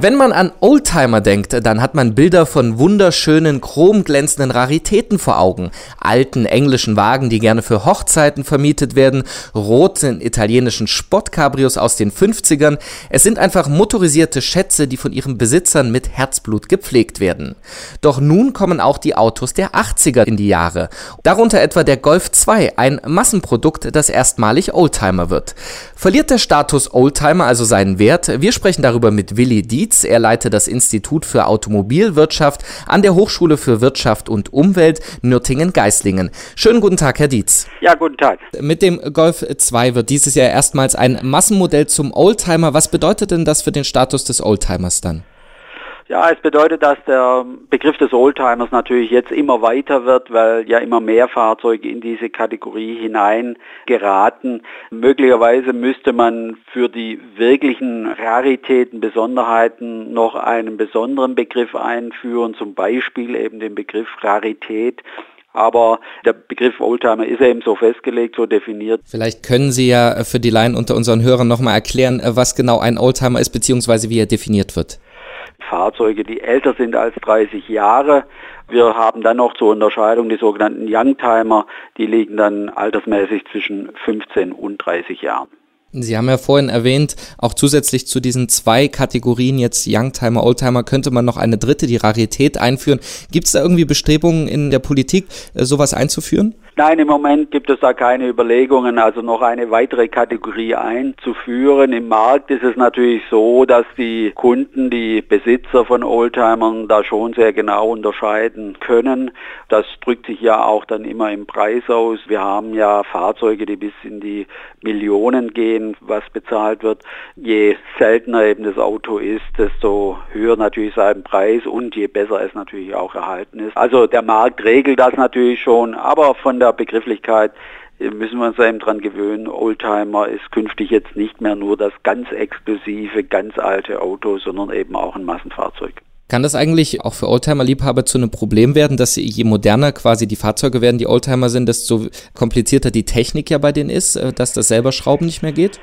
Wenn man an Oldtimer denkt, dann hat man Bilder von wunderschönen, chromglänzenden Raritäten vor Augen. Alten englischen Wagen, die gerne für Hochzeiten vermietet werden, roten italienischen Sportcabrios aus den 50ern. Es sind einfach motorisierte Schätze, die von ihren Besitzern mit Herzblut gepflegt werden. Doch nun kommen auch die Autos der 80er in die Jahre. Darunter etwa der Golf 2, ein Massenprodukt, das erstmalig Oldtimer wird. Verliert der Status Oldtimer also seinen Wert? Wir sprechen darüber mit Willi Dietz Dietz. Er leitet das Institut für Automobilwirtschaft an der Hochschule für Wirtschaft und Umwelt Nürtingen-Geislingen. Schönen guten Tag, Herr Dietz. Ja, guten Tag. Mit dem Golf 2 wird dieses Jahr erstmals ein Massenmodell zum Oldtimer. Was bedeutet denn das für den Status des Oldtimers dann? Ja, es bedeutet, dass der Begriff des Oldtimers natürlich jetzt immer weiter wird, weil ja immer mehr Fahrzeuge in diese Kategorie hinein geraten. Möglicherweise müsste man für die wirklichen Raritäten, Besonderheiten noch einen besonderen Begriff einführen, zum Beispiel eben den Begriff Rarität. Aber der Begriff Oldtimer ist eben so festgelegt, so definiert. Vielleicht können Sie ja für die Laien unter unseren Hörern nochmal erklären, was genau ein Oldtimer ist, beziehungsweise wie er definiert wird. Fahrzeuge, die älter sind als 30 Jahre. Wir haben dann noch zur Unterscheidung die sogenannten Youngtimer, die liegen dann altersmäßig zwischen 15 und 30 Jahren. Sie haben ja vorhin erwähnt, auch zusätzlich zu diesen zwei Kategorien, jetzt Youngtimer, Oldtimer, könnte man noch eine dritte, die Rarität, einführen. Gibt es da irgendwie Bestrebungen in der Politik, äh, sowas einzuführen? Nein, im Moment gibt es da keine Überlegungen, also noch eine weitere Kategorie einzuführen. Im Markt ist es natürlich so, dass die Kunden, die Besitzer von Oldtimern da schon sehr genau unterscheiden können. Das drückt sich ja auch dann immer im Preis aus. Wir haben ja Fahrzeuge, die bis in die Millionen gehen, was bezahlt wird. Je seltener eben das Auto ist, desto höher natürlich sein Preis und je besser es natürlich auch erhalten ist. Also der Markt regelt das natürlich schon, aber von der Begrifflichkeit müssen wir uns eben dran gewöhnen. Oldtimer ist künftig jetzt nicht mehr nur das ganz exklusive, ganz alte Auto, sondern eben auch ein Massenfahrzeug. Kann das eigentlich auch für Oldtimer-Liebhaber zu einem Problem werden, dass je moderner quasi die Fahrzeuge werden, die Oldtimer sind, desto komplizierter die Technik ja bei denen ist, äh, dass das selber Schrauben nicht mehr geht?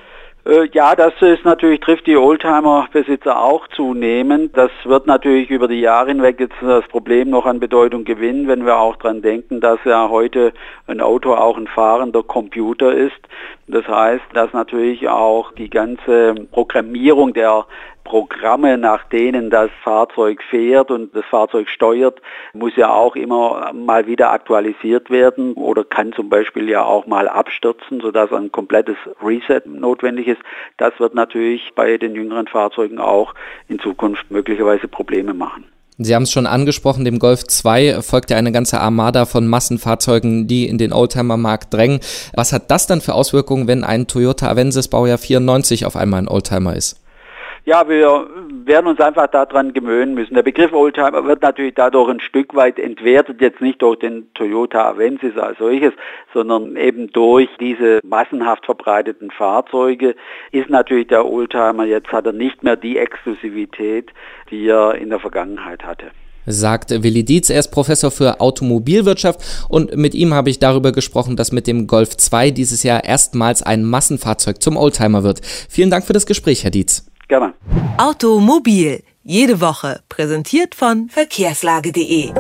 Äh, ja, das ist natürlich, trifft die Oldtimer-Besitzer auch zunehmend. Das wird natürlich über die Jahre hinweg jetzt das Problem noch an Bedeutung gewinnen, wenn wir auch dran denken, dass ja heute ein Auto auch ein fahrender Computer ist. Das heißt, dass natürlich auch die ganze Programmierung der Programme, nach denen das Fahrzeug fährt und das Fahrzeug steuert, muss ja auch immer mal wieder aktualisiert werden oder kann zum Beispiel ja auch mal abstürzen, sodass ein komplettes Reset notwendig ist. Das wird natürlich bei den jüngeren Fahrzeugen auch in Zukunft möglicherweise Probleme machen. Sie haben es schon angesprochen, dem Golf 2 folgt ja eine ganze Armada von Massenfahrzeugen, die in den Oldtimer-Markt drängen. Was hat das dann für Auswirkungen, wenn ein Toyota Avensis Baujahr 94 auf einmal ein Oldtimer ist? Ja, wir werden uns einfach daran gewöhnen müssen. Der Begriff Oldtimer wird natürlich dadurch ein Stück weit entwertet, jetzt nicht durch den Toyota Avensis als solches, sondern eben durch diese massenhaft verbreiteten Fahrzeuge ist natürlich der Oldtimer, jetzt hat er nicht mehr die Exklusivität, die er in der Vergangenheit hatte sagt Willi Dietz. Er ist Professor für Automobilwirtschaft und mit ihm habe ich darüber gesprochen, dass mit dem Golf 2 dieses Jahr erstmals ein Massenfahrzeug zum Oldtimer wird. Vielen Dank für das Gespräch, Herr Dietz. Gerne. Automobil, jede Woche, präsentiert von verkehrslage.de.